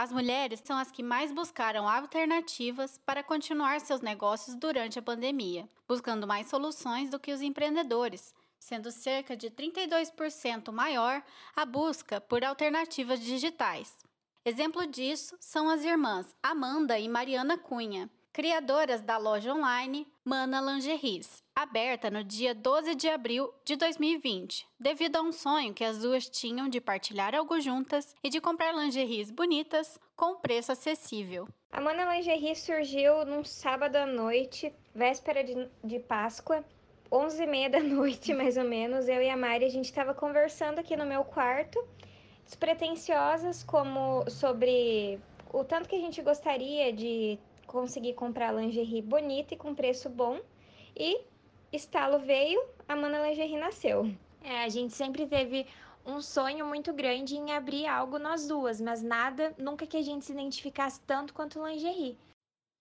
As mulheres são as que mais buscaram alternativas para continuar seus negócios durante a pandemia, buscando mais soluções do que os empreendedores, sendo cerca de 32% maior a busca por alternativas digitais. Exemplo disso são as irmãs Amanda e Mariana Cunha, criadoras da loja online Mana Lingeries, aberta no dia 12 de abril de 2020, devido a um sonho que as duas tinham de partilhar algo juntas e de comprar lingeries bonitas com preço acessível. A Mana Lingerie surgiu num sábado à noite, véspera de, de Páscoa, 11 e meia da noite, mais ou menos, eu e a Mari, a gente estava conversando aqui no meu quarto, despretensiosas como sobre o tanto que a gente gostaria de conseguir comprar lingerie bonita e com preço bom. E estalo veio, a Mana Lingerie nasceu. É, a gente sempre teve um sonho muito grande em abrir algo nós duas, mas nada, nunca que a gente se identificasse tanto quanto lingerie.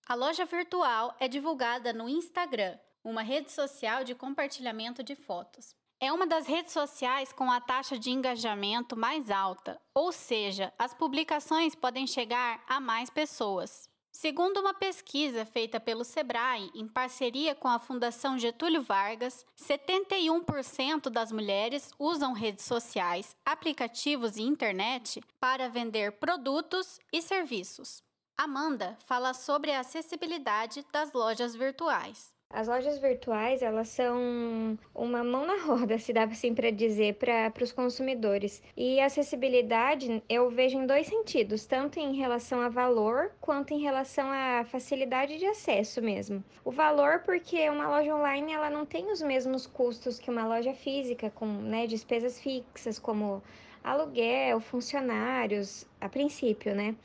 A loja virtual é divulgada no Instagram, uma rede social de compartilhamento de fotos. É uma das redes sociais com a taxa de engajamento mais alta, ou seja, as publicações podem chegar a mais pessoas. Segundo uma pesquisa feita pelo Sebrae em parceria com a Fundação Getúlio Vargas, 71% das mulheres usam redes sociais, aplicativos e internet para vender produtos e serviços. Amanda fala sobre a acessibilidade das lojas virtuais. As lojas virtuais, elas são uma mão na roda, se dá assim para dizer, para os consumidores. E acessibilidade eu vejo em dois sentidos, tanto em relação a valor quanto em relação à facilidade de acesso mesmo. O valor porque uma loja online ela não tem os mesmos custos que uma loja física, com né, despesas fixas como aluguel, funcionários, a princípio, né?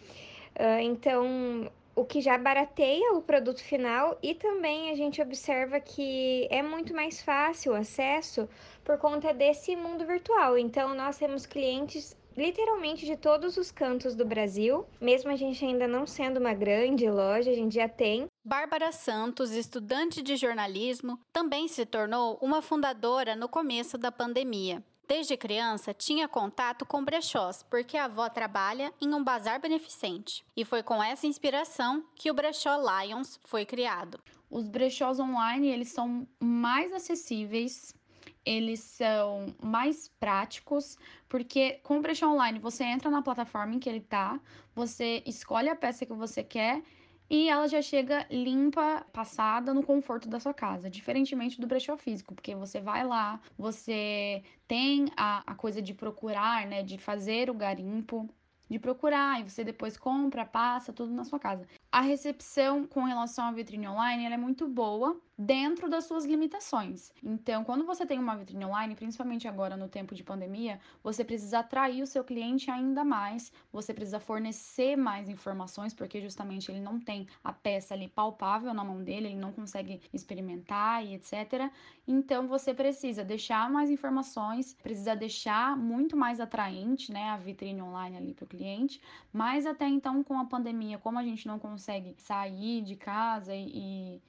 Uh, então, o que já barateia o produto final e também a gente observa que é muito mais fácil o acesso por conta desse mundo virtual. Então, nós temos clientes literalmente de todos os cantos do Brasil, mesmo a gente ainda não sendo uma grande loja, a gente já tem. Bárbara Santos, estudante de jornalismo, também se tornou uma fundadora no começo da pandemia. Desde criança, tinha contato com brechós, porque a avó trabalha em um bazar beneficente. E foi com essa inspiração que o brechó Lions foi criado. Os brechós online, eles são mais acessíveis, eles são mais práticos, porque com o brechó online você entra na plataforma em que ele tá, você escolhe a peça que você quer e ela já chega limpa, passada no conforto da sua casa, diferentemente do brechó físico, porque você vai lá, você tem a, a coisa de procurar, né, de fazer o garimpo, de procurar e você depois compra, passa tudo na sua casa. A recepção com relação à vitrine online é muito boa dentro das suas limitações. Então, quando você tem uma vitrine online, principalmente agora no tempo de pandemia, você precisa atrair o seu cliente ainda mais, você precisa fornecer mais informações, porque justamente ele não tem a peça ali palpável na mão dele, ele não consegue experimentar e etc. Então, você precisa deixar mais informações, precisa deixar muito mais atraente, né, a vitrine online ali para o cliente, mas até então com a pandemia, como a gente não consegue sair de casa e, e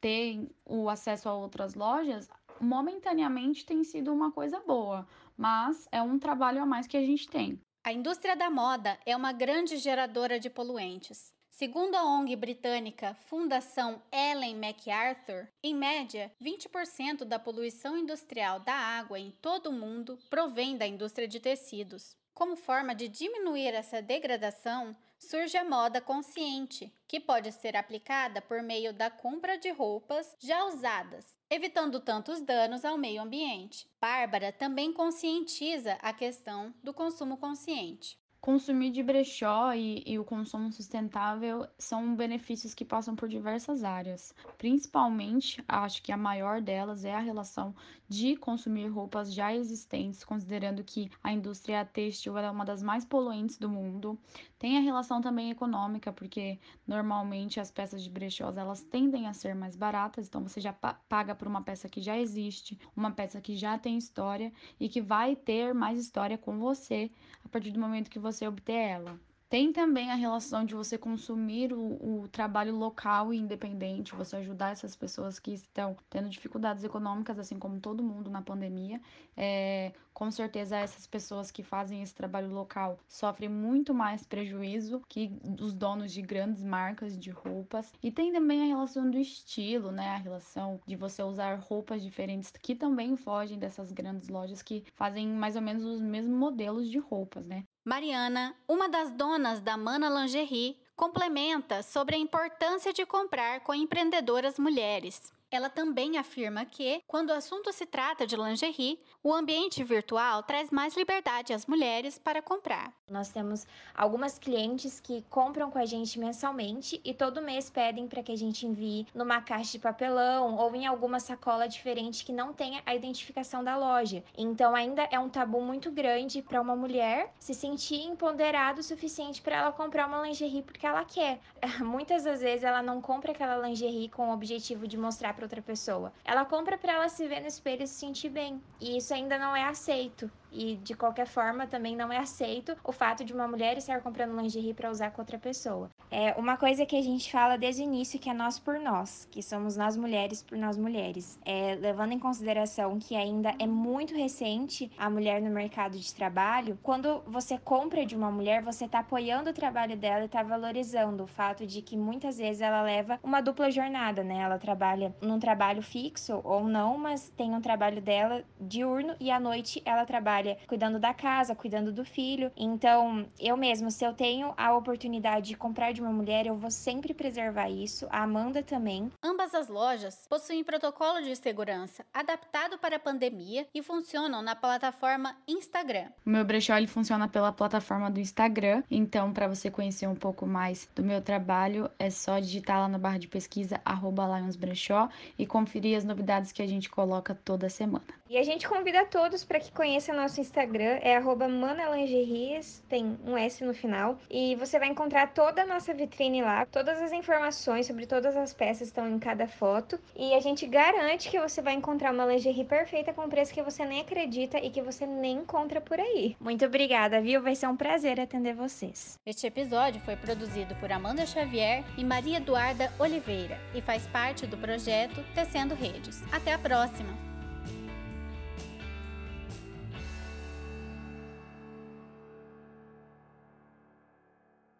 ter o acesso a outras lojas, momentaneamente tem sido uma coisa boa, mas é um trabalho a mais que a gente tem. A indústria da moda é uma grande geradora de poluentes. Segundo a ONG britânica Fundação Ellen MacArthur, em média, 20% da poluição industrial da água em todo o mundo provém da indústria de tecidos. Como forma de diminuir essa degradação, surge a moda consciente, que pode ser aplicada por meio da compra de roupas já usadas, evitando tantos danos ao meio ambiente. Bárbara também conscientiza a questão do consumo consciente. Consumir de brechó e, e, o consumo sustentável são benefícios que passam por diversas áreas. Principalmente, acho que a maior delas é a relação de consumir roupas já existentes, considerando que a indústria têxtil é uma das mais poluentes do mundo. Tem a relação também econômica, porque normalmente as peças de brechós elas tendem a ser mais baratas, então você já paga por uma peça que já existe, uma peça que já tem história e que vai ter mais história com você a partir do momento que você você obter ela. Tem também a relação de você consumir o, o trabalho local e independente, você ajudar essas pessoas que estão tendo dificuldades econômicas, assim como todo mundo na pandemia. É, com certeza, essas pessoas que fazem esse trabalho local sofrem muito mais prejuízo que os donos de grandes marcas de roupas. E tem também a relação do estilo, né? A relação de você usar roupas diferentes que também fogem dessas grandes lojas que fazem mais ou menos os mesmos modelos de roupas, né? Mariana, uma das donas da Mana Lingerie, complementa sobre a importância de comprar com empreendedoras mulheres. Ela também afirma que, quando o assunto se trata de lingerie, o ambiente virtual traz mais liberdade às mulheres para comprar. Nós temos algumas clientes que compram com a gente mensalmente e todo mês pedem para que a gente envie numa caixa de papelão ou em alguma sacola diferente que não tenha a identificação da loja. Então ainda é um tabu muito grande para uma mulher se sentir empoderada o suficiente para ela comprar uma lingerie porque ela quer. Muitas das vezes ela não compra aquela lingerie com o objetivo de mostrar para outra pessoa. Ela compra para ela se ver no espelho e se sentir bem. E isso ainda não é aceito. E de qualquer forma também não é aceito o fato de uma mulher estar comprando lingerie para usar com outra pessoa. É uma coisa que a gente fala desde o início que é nós por nós, que somos nós mulheres por nós mulheres. É, levando em consideração que ainda é muito recente a mulher no mercado de trabalho, quando você compra de uma mulher, você está apoiando o trabalho dela e está valorizando o fato de que muitas vezes ela leva uma dupla jornada, né? Ela trabalha num trabalho fixo ou não, mas tem um trabalho dela diurno e à noite ela trabalha trabalha cuidando da casa, cuidando do filho. Então, eu mesmo, se eu tenho a oportunidade de comprar de uma mulher, eu vou sempre preservar isso. A Amanda também. Ambas as lojas possuem protocolo de segurança adaptado para a pandemia e funcionam na plataforma Instagram. O meu brechó ele funciona pela plataforma do Instagram, então para você conhecer um pouco mais do meu trabalho, é só digitar lá na barra de pesquisa @lionsbrechó e conferir as novidades que a gente coloca toda semana. E a gente convida todos para que conheçam nosso Instagram, é manalingeries, tem um S no final. E você vai encontrar toda a nossa vitrine lá, todas as informações sobre todas as peças estão em cada foto. E a gente garante que você vai encontrar uma lingerie perfeita com preço que você nem acredita e que você nem encontra por aí. Muito obrigada, viu? Vai ser um prazer atender vocês. Este episódio foi produzido por Amanda Xavier e Maria Eduarda Oliveira e faz parte do projeto Tecendo Redes. Até a próxima!